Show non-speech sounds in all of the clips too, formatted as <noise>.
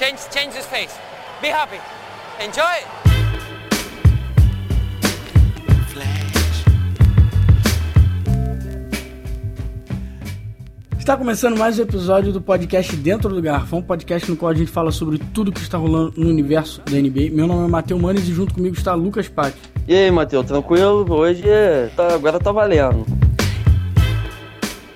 Change, change his face. Be happy. Enjoy. Está começando mais um episódio do podcast Dentro do Garrafão, um podcast no qual a gente fala sobre tudo que está rolando no universo da NBA. Meu nome é Matheus Manes e junto comigo está Lucas Pac. E aí, Matheus, tranquilo? Hoje é... tá... agora tá valendo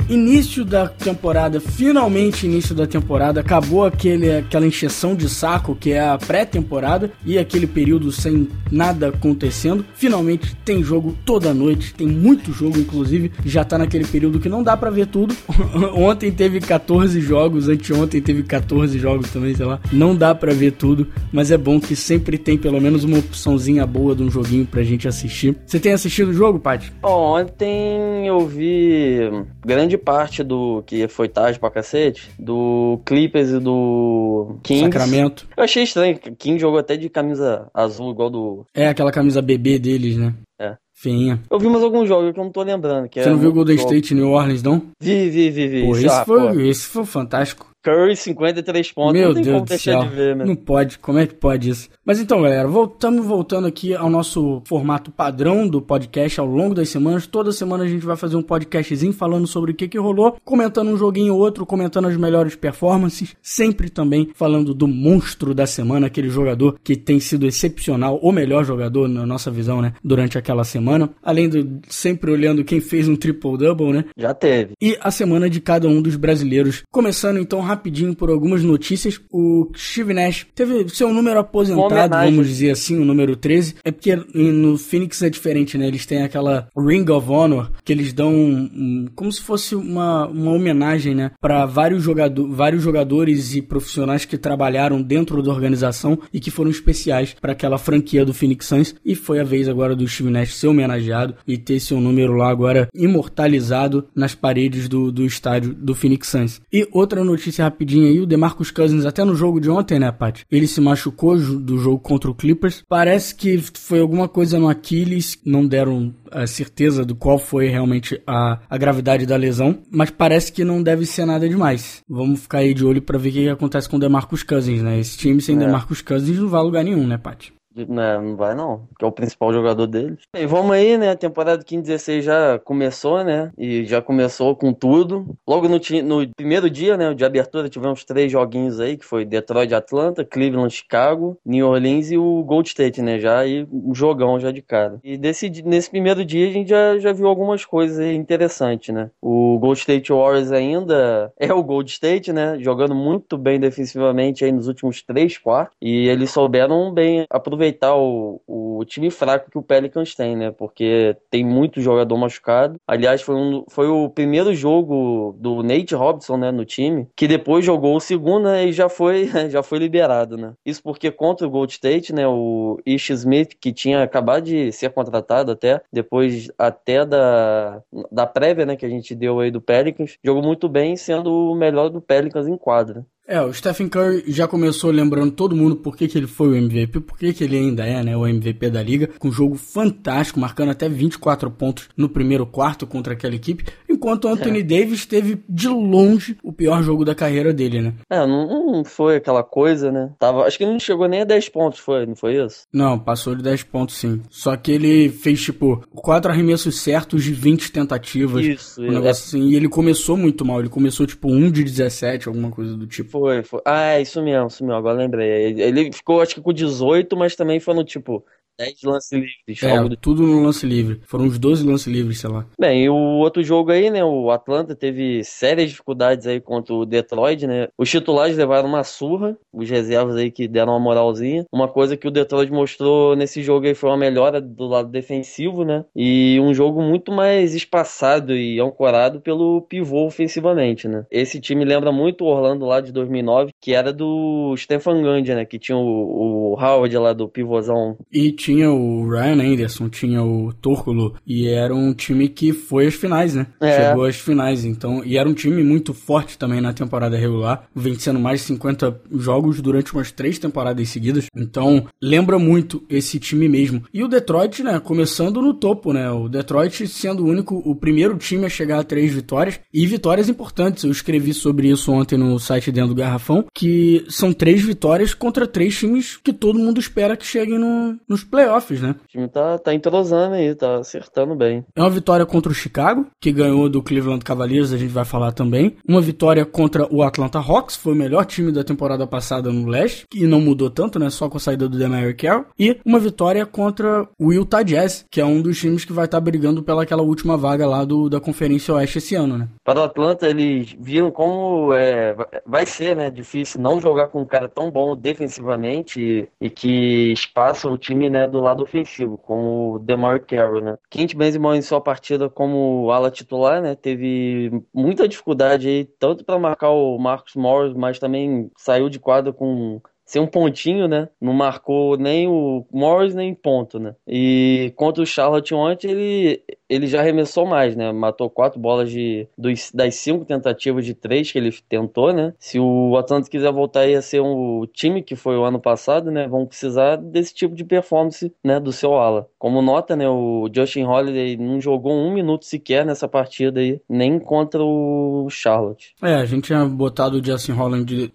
início da temporada, finalmente início da temporada, acabou aquele, aquela encheção de saco que é a pré-temporada e aquele período sem nada acontecendo. Finalmente tem jogo toda noite, tem muito jogo, inclusive, já tá naquele período que não dá para ver tudo. <laughs> Ontem teve 14 jogos, anteontem teve 14 jogos também, sei lá. Não dá para ver tudo, mas é bom que sempre tem pelo menos uma opçãozinha boa de um joguinho pra gente assistir. Você tem assistido o jogo, Paty? Ontem eu vi grande parte do que foi tarde pra cacete, do Clippers e do Kings. Sacramento. Eu achei estranho. King jogou até de camisa azul, igual do. É, aquela camisa bebê deles, né? É. Feinha. Eu vi mais alguns jogos que eu não tô lembrando. Que Você não viu o Golden State e New Orleans, não? Vi, vi, vi, vi. Pô, esse, ah, foi, pô. esse foi fantástico. Curry, 53 pontos. Meu não tem Deus como deixar de ver, né? Não pode, como é que pode isso? Mas então, galera, voltamos voltando aqui ao nosso formato padrão do podcast ao longo das semanas. Toda semana a gente vai fazer um podcastzinho falando sobre o que, que rolou, comentando um joguinho ou outro, comentando as melhores performances, sempre também falando do monstro da semana, aquele jogador que tem sido excepcional, o melhor jogador na nossa visão, né, durante aquela semana. Além de sempre olhando quem fez um triple-double, né? Já teve. E a semana de cada um dos brasileiros. Começando então rapidinho por algumas notícias. O Steve Nash teve seu número aposentado, vamos dizer assim, o número 13. É porque no Phoenix é diferente, né? Eles têm aquela Ring of Honor que eles dão um, um, como se fosse uma, uma homenagem, né? Para vários, jogador, vários jogadores e profissionais que trabalharam dentro da organização e que foram especiais para aquela franquia do Phoenix Suns. E foi a vez agora do Steve Nash ser homenageado e ter seu número lá agora imortalizado nas paredes do, do estádio do Phoenix Suns. E outra notícia rapidinho aí, o DeMarcus Cousins, até no jogo de ontem, né, Paty? Ele se machucou do jogo contra o Clippers. Parece que foi alguma coisa no Aquiles, não deram a certeza do qual foi realmente a, a gravidade da lesão, mas parece que não deve ser nada demais. Vamos ficar aí de olho para ver o que acontece com o DeMarcus Cousins, né? Esse time sem é. DeMarcus Cousins não vai a lugar nenhum, né, Paty? Não, não vai não, que é o principal jogador deles. E vamos aí, né? A temporada 15-16 já começou, né? E já começou com tudo. Logo no, no primeiro dia, né? De abertura, tivemos três joguinhos aí, que foi Detroit, Atlanta, Cleveland, Chicago, New Orleans e o Gold State, né? Já aí um jogão já de cara. E desse, nesse primeiro dia a gente já, já viu algumas coisas interessantes, né? O Gold State Warriors ainda é o Gold State, né? Jogando muito bem defensivamente aí nos últimos três quartos. E eles souberam bem aproveitar aproveitar o, o time fraco que o Pelicans tem, né? Porque tem muito jogador machucado. Aliás, foi, um, foi o primeiro jogo do Nate Robinson, né, no time, que depois jogou o segundo né, e já foi, <laughs> já foi liberado, né? Isso porque contra o Gold State, né, o Ish Smith, que tinha acabado de ser contratado até, depois até da, da prévia, né, que a gente deu aí do Pelicans, jogou muito bem, sendo o melhor do Pelicans em quadra. É, o Stephen Curry já começou lembrando todo mundo por que, que ele foi o MVP, por que, que ele ainda é né, o MVP da liga, com um jogo fantástico, marcando até 24 pontos no primeiro quarto contra aquela equipe, enquanto o Anthony é. Davis teve de longe o pior jogo da carreira dele, né? É, não, não, foi aquela coisa, né? Tava, acho que ele não chegou nem a 10 pontos, foi, não foi isso? Não, passou de 10 pontos sim. Só que ele fez, tipo, quatro arremessos certos de 20 tentativas. Isso, um negócio é. assim, e ele começou muito mal, ele começou tipo 1 de 17, alguma coisa do tipo. Foi, foi. Ah, é, isso mesmo, isso mesmo, agora lembrei. Ele ficou, acho que com 18, mas também foi no tipo 10 lances livres. É, do... tudo no lance livre. Foram uns 12 lances livres, sei lá. Bem, e o outro jogo aí, né? O Atlanta teve sérias dificuldades aí contra o Detroit, né? Os titulares levaram uma surra, os reservas aí que deram uma moralzinha. Uma coisa que o Detroit mostrou nesse jogo aí foi uma melhora do lado defensivo, né? E um jogo muito mais espaçado e ancorado pelo pivô ofensivamente, né? Esse time lembra muito o Orlando lá de 2009, que era do Stefan Gandhi, né? Que tinha o, o Howard lá do pivôzão. E tinha o Ryan Anderson, tinha o Torcolo, e era um time que foi às finais, né? É. Chegou às finais, então, e era um time muito forte também na temporada regular, vencendo mais de 50 jogos durante umas três temporadas seguidas. Então, lembra muito esse time mesmo. E o Detroit, né, começando no topo, né? O Detroit sendo o único, o primeiro time a chegar a três vitórias e vitórias importantes. Eu escrevi sobre isso ontem no site dentro do Garrafão, que são três vitórias contra três times que todo mundo espera que cheguem no, nos playoffs, né? O time tá, tá entrosando aí, tá acertando bem. É uma vitória contra o Chicago, que ganhou do Cleveland Cavaliers, a gente vai falar também. Uma vitória contra o Atlanta Hawks, foi o melhor time da temporada passada no leste, e não mudou tanto, né? Só com a saída do Demario Carroll. E uma vitória contra o Utah Jazz, que é um dos times que vai estar tá brigando pelaquela última vaga lá do, da Conferência Oeste esse ano, né? Para o Atlanta, eles viram como é, vai ser, né? Difícil não jogar com um cara tão bom defensivamente e, e que espaça o time, né, do lado ofensivo, como o DeMar Carroll, né? Quint Benzema em sua partida como ala titular, né? Teve muita dificuldade aí, tanto para marcar o Marcos Morris, mas também saiu de quadra com ser um pontinho, né? Não marcou nem o Morris nem ponto, né? E contra o Charlotte ontem, ele, ele já arremessou mais, né? Matou quatro bolas de, dos, das cinco tentativas de três que ele tentou, né? Se o Atlanta quiser voltar aí a ser um time que foi o ano passado, né? Vão precisar desse tipo de performance, né? Do seu ala. Como nota, né? O Justin Holiday não jogou um minuto sequer nessa partida aí, nem contra o Charlotte. É, a gente tinha botado o Justin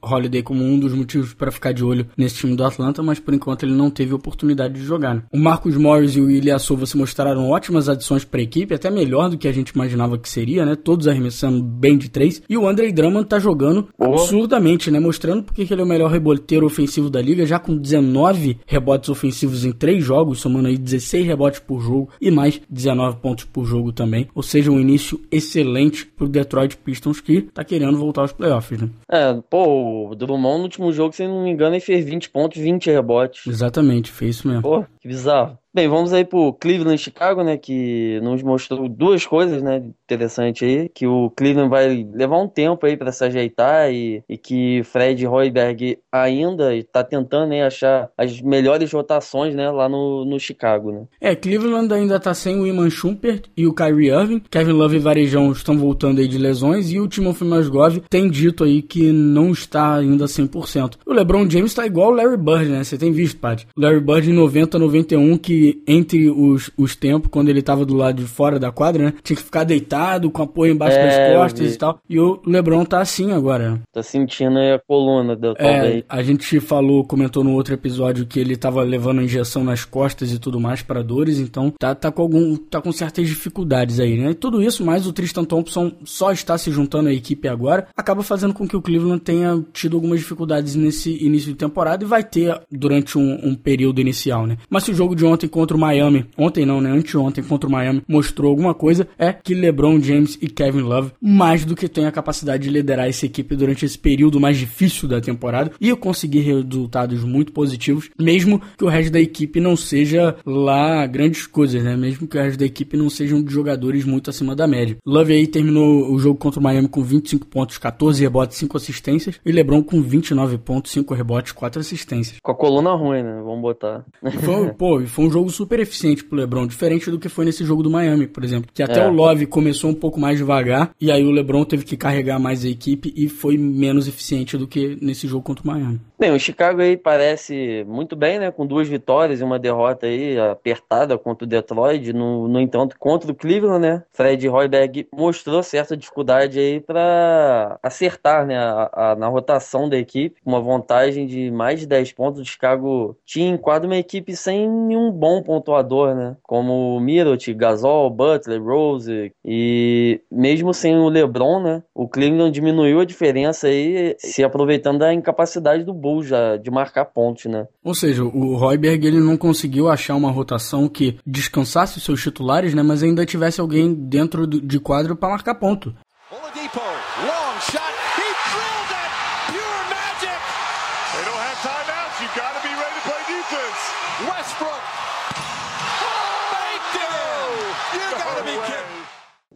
Holiday como um dos motivos para ficar de olho nesse time do Atlanta, mas por enquanto ele não teve oportunidade de jogar. Né? O Marcos Morris e o Ilyasova se mostraram ótimas adições para a equipe, até melhor do que a gente imaginava que seria, né? Todos arremessando bem de três. E o Andre Drummond tá jogando oh. absurdamente, né? Mostrando porque ele é o melhor reboteiro ofensivo da liga, já com 19 rebotes ofensivos em três jogos, somando aí 16 rebotes por jogo e mais 19 pontos por jogo também. Ou seja, um início excelente pro Detroit Pistons que tá querendo voltar aos playoffs, né? É, pô, o Drummond no último jogo, se não me engano, ele fez 20 pontos, 20 rebotes. Exatamente, fez isso mesmo. Pô, que bizarro. Bem, vamos aí pro Cleveland Chicago, né, que nos mostrou duas coisas, né, interessante aí, que o Cleveland vai levar um tempo aí para se ajeitar e, e que Fred Hoiberg ainda está tentando achar as melhores rotações, né, lá no, no Chicago, né. É, Cleveland ainda tá sem o Iman Shumpert e o Kyrie Irving, Kevin Love e Varejão estão voltando aí de lesões e o Timofey Mozgov tem dito aí que não está ainda 100%. O LeBron James tá igual o Larry Bird, né, você tem visto, Pat? Larry Bird em 90, 91 que entre os, os tempos, quando ele tava do lado de fora da quadra, né? Tinha que ficar deitado, com apoio embaixo é, das costas e tal. E o Lebron tá assim agora. Tá sentindo aí a coluna do é, A gente falou, comentou no outro episódio que ele tava levando injeção nas costas e tudo mais para dores, então tá, tá com algum. tá com certas dificuldades aí, né? E tudo isso, mais o Tristan Thompson só está se juntando à equipe agora, acaba fazendo com que o Cleveland tenha tido algumas dificuldades nesse início de temporada e vai ter durante um, um período inicial, né? Mas se o jogo de ontem contra o Miami, ontem não, né? Anteontem contra o Miami, mostrou alguma coisa, é que LeBron James e Kevin Love, mais do que têm a capacidade de liderar essa equipe durante esse período mais difícil da temporada e conseguir resultados muito positivos, mesmo que o resto da equipe não seja lá grandes coisas, né? Mesmo que o resto da equipe não sejam de jogadores muito acima da média. Love aí terminou o jogo contra o Miami com 25 pontos, 14 rebotes, 5 assistências e LeBron com 29 pontos, 5 rebotes, 4 assistências. Com a coluna ruim, né? Vamos botar. Foi, pô, foi um jogo jogo super eficiente pro LeBron, diferente do que foi nesse jogo do Miami, por exemplo. Que até é. o Love começou um pouco mais devagar, e aí o LeBron teve que carregar mais a equipe e foi menos eficiente do que nesse jogo contra o Miami. Bem, o Chicago aí parece muito bem, né? Com duas vitórias e uma derrota aí apertada contra o Detroit. No, no entanto, contra o Cleveland, né? Fred Hoiberg mostrou certa dificuldade aí para acertar, né? A, a, na rotação da equipe. Uma vantagem de mais de 10 pontos. O Chicago tinha em quadro uma equipe sem nenhum bom pontuador, né? Como Mirot, Gasol, Butler, Rose e mesmo sem o LeBron, né? O Cleveland diminuiu a diferença aí, se aproveitando da incapacidade do Já de marcar pontos, né? Ou seja, o Royberg ele não conseguiu achar uma rotação que descansasse os seus titulares, né? Mas ainda tivesse alguém dentro de quadro para marcar ponto.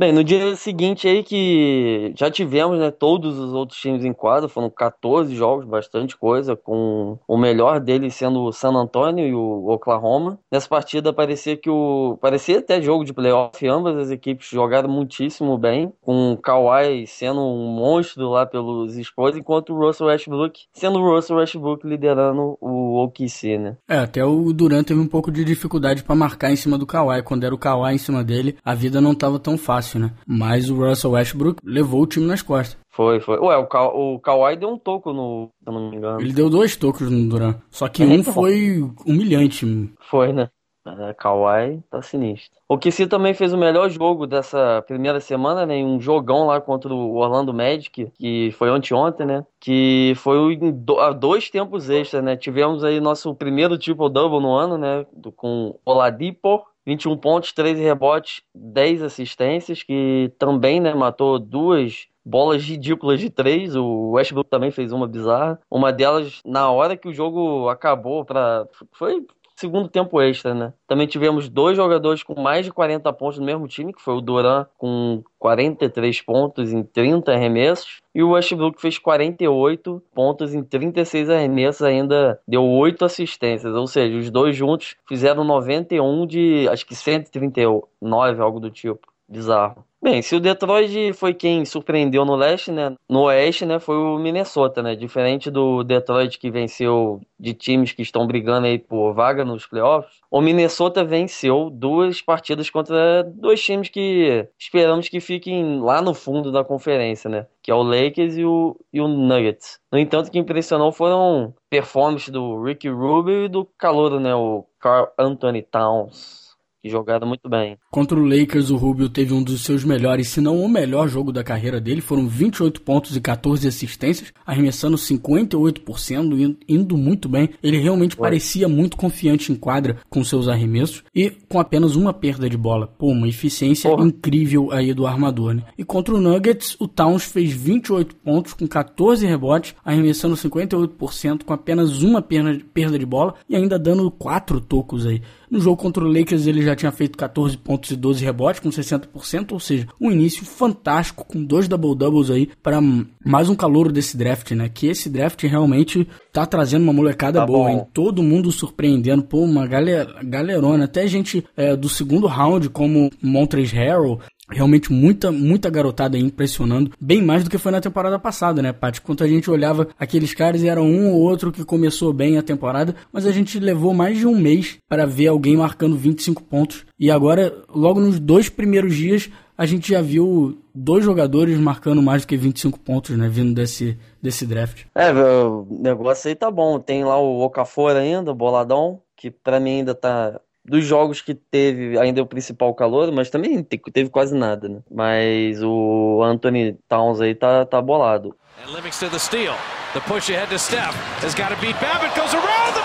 Bem, no dia seguinte aí que já tivemos, né, todos os outros times em quadra, foram 14 jogos, bastante coisa, com o melhor deles sendo o San Antonio e o Oklahoma. Nessa partida parecia que o parecia até jogo de playoff, ambas as equipes jogaram muitíssimo bem, com o Kawhi sendo um monstro lá pelos Spurs, enquanto o Russell Westbrook sendo o Russell Westbrook liderando o OKC, né? É, até o Durant teve um pouco de dificuldade para marcar em cima do Kawhi, quando era o Kawhi em cima dele, a vida não tava tão fácil fácil, né? Mas o Russell Westbrook levou o time nas costas. Foi, foi. Ué, o, Ka o Kawhi deu um toco no. Se eu não me engano. Ele deu dois tocos no Duran. Só que é, um então. foi humilhante. Foi, né? É, Kawhi tá sinistro. O Kissi também fez o melhor jogo dessa primeira semana, né? Um jogão lá contra o Orlando Magic, que foi anteontem, né? Que foi a dois tempos extras, né? Tivemos aí nosso primeiro triple-double no ano, né? Com Oladipo 21 pontos, 13 rebotes, 10 assistências, que também né, matou duas bolas ridículas de três. O Westbrook também fez uma bizarra. Uma delas na hora que o jogo acabou para foi segundo tempo extra, né? Também tivemos dois jogadores com mais de 40 pontos no mesmo time, que foi o Duran com 43 pontos em 30 arremessos e o Westbrook fez 48 pontos em 36 arremessos, ainda deu 8 assistências, ou seja, os dois juntos fizeram 91 de acho que 139, algo do tipo. Bizarro. Bem, se o Detroit foi quem surpreendeu no leste, né? No oeste, né? Foi o Minnesota, né? Diferente do Detroit que venceu de times que estão brigando aí por vaga nos playoffs, o Minnesota venceu duas partidas contra dois times que esperamos que fiquem lá no fundo da conferência, né? Que é o Lakers e o, e o Nuggets. No entanto, o que impressionou foram performances do Ricky Rubio e do calouro, né? O Carl Anthony Towns jogaram muito bem. Contra o Lakers, o Rubio teve um dos seus melhores, se não o melhor jogo da carreira dele. Foram 28 pontos e 14 assistências, arremessando 58%, indo muito bem. Ele realmente Foi. parecia muito confiante em quadra com seus arremessos e com apenas uma perda de bola. Pô, uma eficiência Porra. incrível aí do armador, né? E contra o Nuggets, o Towns fez 28 pontos com 14 rebotes, arremessando 58% com apenas uma perda de bola e ainda dando quatro tocos aí. No jogo contra o Lakers ele já tinha feito 14 pontos e 12 rebotes com 60%, ou seja, um início fantástico com dois double doubles aí para mais um calor desse draft, né? Que esse draft realmente tá trazendo uma molecada tá boa, bom. hein? Todo mundo surpreendendo, pô, uma galera, galerona, até gente é, do segundo round como Montrezl Harrell, Realmente muita, muita garotada impressionando, bem mais do que foi na temporada passada, né, Paty? Quando a gente olhava aqueles caras e era um ou outro que começou bem a temporada, mas a gente levou mais de um mês para ver alguém marcando 25 pontos. E agora, logo nos dois primeiros dias, a gente já viu dois jogadores marcando mais do que 25 pontos, né, vindo desse, desse draft. É, o negócio aí tá bom. Tem lá o Okafor ainda, boladão, que para mim ainda tá dos jogos que teve ainda é o principal calor, mas também teve quase nada, né? Mas o Anthony Towns aí tá, tá bolado. And Livingston the steal. The push ahead to Steph. Has got to beat Babbitt. Goes around the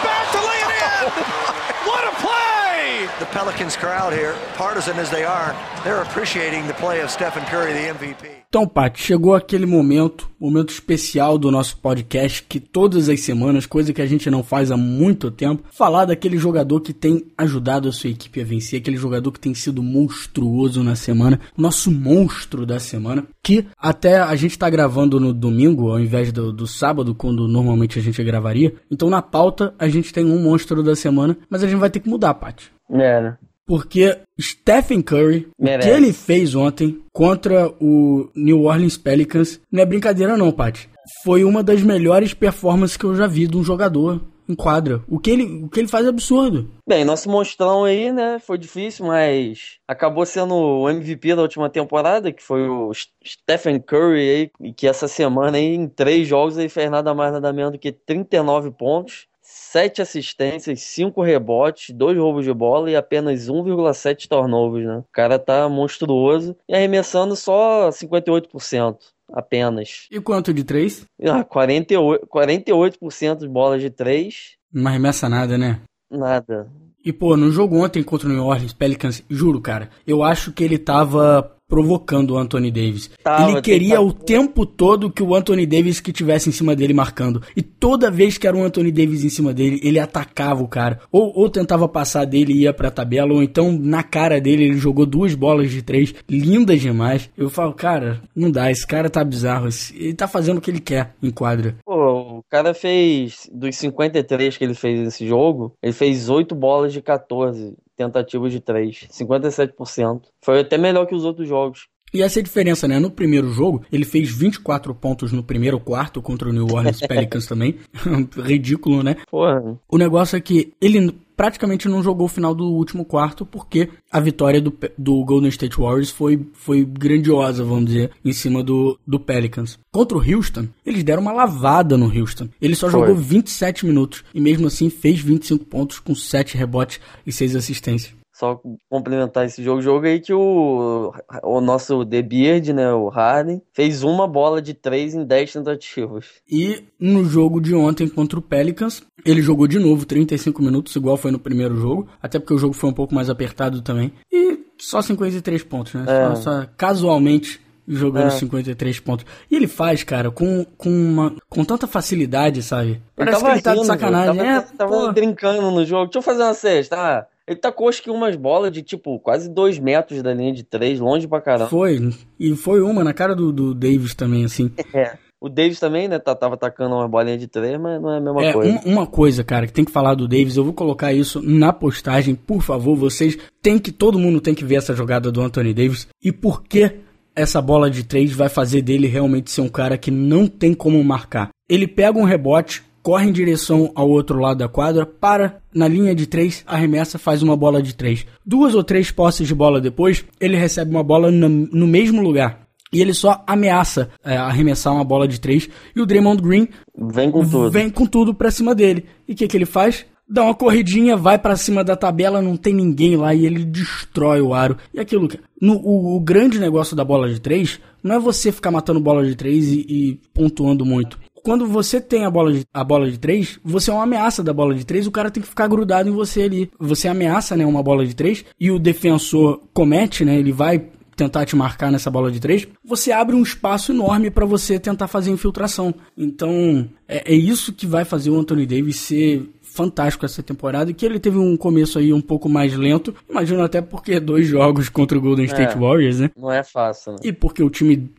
The Pelicans crowd here, partisan as they are, they're appreciating the play of Stephen Curry, the MVP. Então, Paty, chegou aquele momento, momento especial do nosso podcast, que todas as semanas, coisa que a gente não faz há muito tempo, falar daquele jogador que tem ajudado a sua equipe a vencer, aquele jogador que tem sido monstruoso na semana, nosso monstro da semana, que até a gente está gravando no domingo, ao invés do, do sábado, quando normalmente a gente gravaria. Então, na pauta, a gente tem um monstro da semana, mas a gente vai ter que mudar, Paty. Né? Porque Stephen Curry, o que ele fez ontem contra o New Orleans Pelicans, não é brincadeira não, Paty. Foi uma das melhores performances que eu já vi de um jogador em quadra. O que ele, o que ele faz é absurdo. Bem, nosso monstrão aí, né, foi difícil, mas acabou sendo o MVP da última temporada, que foi o Stephen Curry aí, que essa semana aí, em três jogos ele fez nada mais nada menos do que 39 pontos sete assistências, cinco rebotes, dois roubos de bola e apenas 1,7 turnovers, né? O cara tá monstruoso e arremessando só 58% apenas. E quanto de três? Ah, 48%, 48 de bolas de três. Não arremessa nada, né? Nada. E, pô, no jogo ontem contra o New Orleans Pelicans, juro, cara, eu acho que ele tava provocando o Anthony Davis. Tava, ele queria o tempo todo que o Anthony Davis que tivesse em cima dele marcando. E toda vez que era o Anthony Davis em cima dele, ele atacava o cara. Ou, ou tentava passar dele e ia pra tabela, ou então na cara dele ele jogou duas bolas de três, lindas demais. Eu falo, cara, não dá, esse cara tá bizarro. Ele tá fazendo o que ele quer em quadra. Pô, o cara fez, dos 53 que ele fez nesse jogo, ele fez 8 bolas de 14 tentativas de 3, 57%. Foi até melhor que os outros jogos. E essa é a diferença, né? No primeiro jogo, ele fez 24 pontos no primeiro quarto contra o New Orleans <laughs> Pelicans também. <laughs> Ridículo, né? Porra. O negócio é que ele praticamente não jogou o final do último quarto porque a vitória do, do Golden State Warriors foi, foi grandiosa, vamos dizer, em cima do, do Pelicans. Contra o Houston, eles deram uma lavada no Houston. Ele só foi. jogou 27 minutos e mesmo assim fez 25 pontos com 7 rebotes e 6 assistências só complementar esse jogo, jogo aí que o, o nosso The Beard, né, o Harden, fez uma bola de três em 10 tentativas. E no jogo de ontem contra o Pelicans, ele jogou de novo 35 minutos, igual foi no primeiro jogo, até porque o jogo foi um pouco mais apertado também. E só 53 pontos, né? É. Só, só casualmente jogando é. 53 pontos. E ele faz, cara, com, com, uma, com tanta facilidade, sabe? Parece que ele tá rindo, de sacanagem. Tava, é, tava brincando no jogo. Deixa eu fazer uma cesta. Ah, ele tacou acho que umas bolas de tipo quase dois metros da linha de três, longe pra caramba. Foi, e foi uma na cara do, do Davis também, assim. É. O Davis também, né, tava atacando uma bolinha de três, mas não é a mesma é, coisa. Uma, uma coisa, cara, que tem que falar do Davis, eu vou colocar isso na postagem, por favor, vocês tem que, todo mundo tem que ver essa jogada do Anthony Davis e por que essa bola de três vai fazer dele realmente ser um cara que não tem como marcar. Ele pega um rebote, corre em direção ao outro lado da quadra, para na linha de três, arremessa, faz uma bola de três. Duas ou três posses de bola depois, ele recebe uma bola no, no mesmo lugar. E ele só ameaça é, arremessar uma bola de três. E o Draymond Green vem com tudo, vem com tudo pra cima dele. E o que, que ele faz? Dá uma corridinha, vai para cima da tabela, não tem ninguém lá e ele destrói o aro. E aquilo. No, o, o grande negócio da bola de três não é você ficar matando bola de três e, e pontuando muito quando você tem a bola de, a bola de três, você é uma ameaça da bola de três, o cara tem que ficar grudado em você ali. Você ameaça, né, uma bola de três e o defensor comete, né, ele vai tentar te marcar nessa bola de três, você abre um espaço enorme para você tentar fazer infiltração. Então, é, é, isso que vai fazer o Anthony Davis ser fantástico essa temporada e que ele teve um começo aí um pouco mais lento. Imagino até porque dois jogos <laughs> contra o Golden State é, Warriors, né? Não é fácil. Né? E porque o time,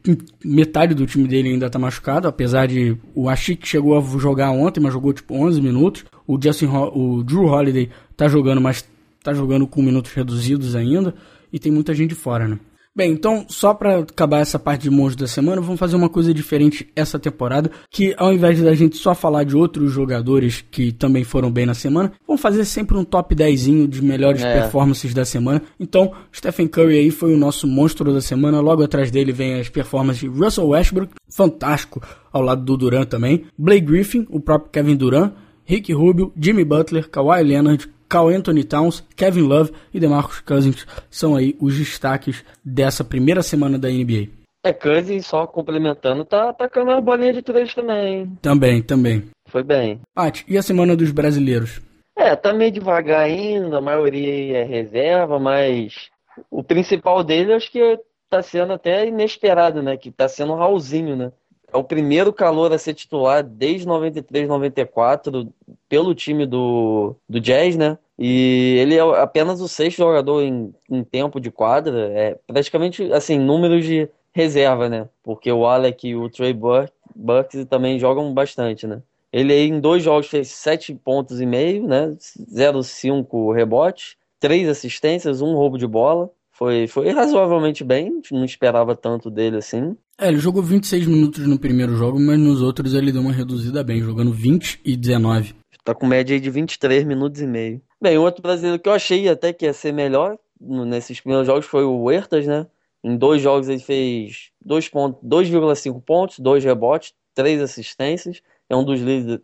metade do time dele ainda tá machucado, apesar de o Ashik chegou a jogar ontem, mas jogou tipo 11 minutos. O Justin, o Drew Holiday tá jogando, mas tá jogando com minutos reduzidos ainda. E tem muita gente fora, né? Bem, então, só para acabar essa parte de monstros da semana, vamos fazer uma coisa diferente essa temporada, que ao invés da gente só falar de outros jogadores que também foram bem na semana, vamos fazer sempre um top 10 de melhores é. performances da semana. Então, Stephen Curry aí foi o nosso monstro da semana, logo atrás dele vem as performances de Russell Westbrook, fantástico, ao lado do Durant também, Blake Griffin, o próprio Kevin Durant, Rick Rubio, Jimmy Butler, Kawhi Leonard, Carl Anthony Towns, Kevin Love e DeMarcus Cousins são aí os destaques dessa primeira semana da NBA. É, Cousins só complementando, tá atacando a bolinha de três também. Também, também. Foi bem. Paty, e a semana dos brasileiros? É, tá meio devagar ainda, a maioria é reserva, mas o principal dele acho que tá sendo até inesperado, né? Que tá sendo o Raulzinho, né? É o primeiro calor a ser titular desde 93, 94 pelo time do, do Jazz, né? E ele é apenas o sexto jogador em, em tempo de quadra. É praticamente, assim, números de reserva, né? Porque o Alec e o Trey Burks também jogam bastante, né? Ele aí em dois jogos fez sete pontos e meio, né? 0,5 rebotes, três assistências, um roubo de bola. Foi, foi razoavelmente bem, não esperava tanto dele assim. É, ele jogou 26 minutos no primeiro jogo, mas nos outros ele deu uma reduzida bem, jogando 20 e 19. Tá com média de 23 minutos e meio. Bem, outro brasileiro que eu achei até que ia ser melhor nesses primeiros jogos foi o Huertas, né? Em dois jogos ele fez 2,5 pontos, 2 rebotes, 3 assistências. É um dos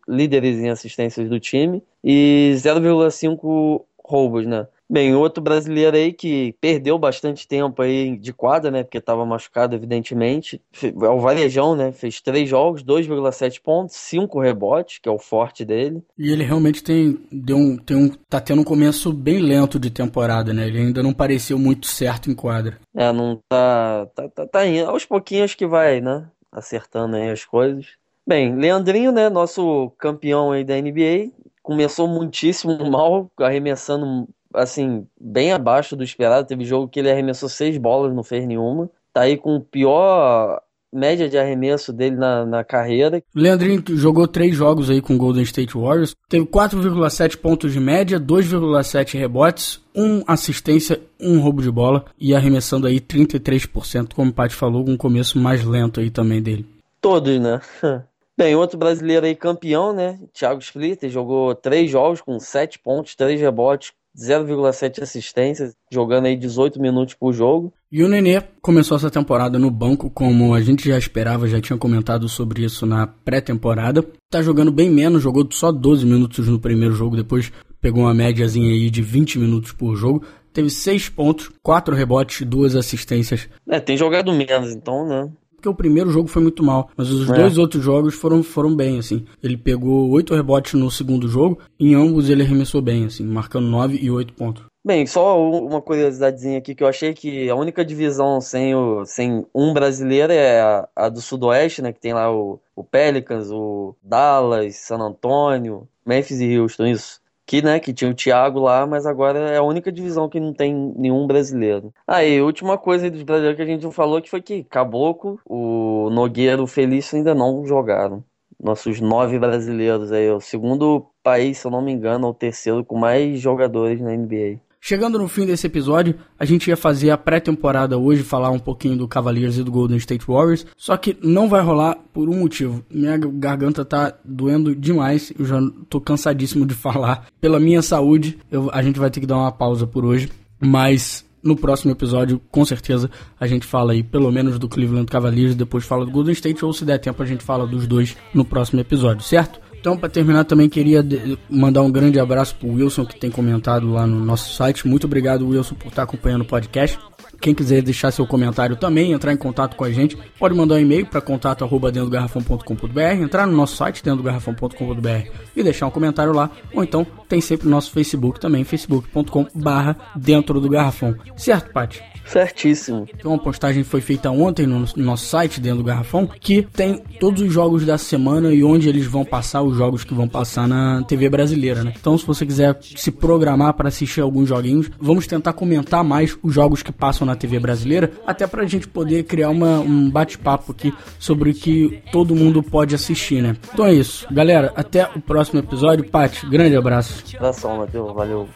líderes em assistências do time. E 0,5 roubos, né? Bem, outro brasileiro aí que perdeu bastante tempo aí de quadra, né? Porque estava machucado, evidentemente. É o Varejão, né? Fez três jogos, 2,7 pontos, 5 rebotes, que é o forte dele. E ele realmente tem, deu um, tem um, tá tendo um começo bem lento de temporada, né? Ele ainda não pareceu muito certo em quadra. É, não tá. Tá, tá, tá indo. Aos pouquinhos que vai, né? Acertando aí as coisas. Bem, Leandrinho, né? Nosso campeão aí da NBA. Começou muitíssimo <laughs> mal, arremessando assim, bem abaixo do esperado. Teve jogo que ele arremessou seis bolas, não fez nenhuma. Tá aí com o pior média de arremesso dele na, na carreira. Leandrinho jogou três jogos aí com o Golden State Warriors. Teve 4,7 pontos de média, 2,7 rebotes, 1 assistência, 1 roubo de bola e arremessando aí 33%, como o Paty falou, com um começo mais lento aí também dele. Todos, né? <laughs> Bem, outro brasileiro aí campeão, né? Thiago Splitter jogou três jogos com 7 pontos, 3 rebotes, 0,7 assistências, jogando aí 18 minutos por jogo. E o Nenê começou essa temporada no banco, como a gente já esperava, já tinha comentado sobre isso na pré-temporada. Tá jogando bem menos, jogou só 12 minutos no primeiro jogo, depois pegou uma médiazinha aí de 20 minutos por jogo. Teve 6 pontos, 4 rebotes e 2 assistências. É, tem jogado menos, então, né? Porque o primeiro jogo foi muito mal, mas os é. dois outros jogos foram, foram bem, assim. Ele pegou oito rebotes no segundo jogo, em ambos ele arremessou bem, assim, marcando nove e oito pontos. Bem, só uma curiosidadezinha aqui que eu achei que a única divisão sem, o, sem um brasileiro é a, a do Sudoeste, né? Que tem lá o, o Pelicans, o Dallas, San Antonio, Memphis e Houston, isso que, né, que tinha o Thiago lá, mas agora é a única divisão que não tem nenhum brasileiro. Aí, ah, última coisa dos brasileiros que a gente não falou que foi que Caboclo, o Nogueira, o Felício ainda não jogaram. Nossos nove brasileiros aí, o segundo país, se eu não me engano, ou o terceiro com mais jogadores na NBA. Chegando no fim desse episódio, a gente ia fazer a pré-temporada hoje, falar um pouquinho do Cavaliers e do Golden State Warriors, só que não vai rolar por um motivo. Minha garganta tá doendo demais, eu já tô cansadíssimo de <laughs> falar. Pela minha saúde, eu, a gente vai ter que dar uma pausa por hoje, mas no próximo episódio, com certeza, a gente fala aí pelo menos do Cleveland Cavaliers, depois fala do Golden State, ou se der tempo a gente fala dos dois no próximo episódio, certo? Então, para terminar, também queria mandar um grande abraço pro Wilson, que tem comentado lá no nosso site. Muito obrigado, Wilson, por estar acompanhando o podcast. Quem quiser deixar seu comentário também, entrar em contato com a gente, pode mandar um e-mail para contato arroba dentro do garrafão.com.br, entrar no nosso site dentro do garrafão.com.br e deixar um comentário lá, ou então tem sempre o nosso Facebook também, facebook.com barra dentro do garrafão. Certo, Paty? Certíssimo. Então, uma postagem foi feita ontem no nosso site, dentro do Garrafão, que tem todos os jogos da semana e onde eles vão passar os jogos que vão passar na TV brasileira, né? Então, se você quiser se programar para assistir alguns joguinhos, vamos tentar comentar mais os jogos que passam na TV brasileira, até pra gente poder criar uma, um bate-papo aqui sobre o que todo mundo pode assistir, né? Então é isso. Galera, até o próximo episódio. Paty, grande abraço. Abração, Matheus. Valeu.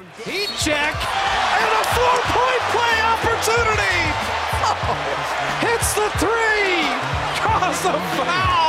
A opportunity. Oh, <laughs> hits the three. Draws the foul.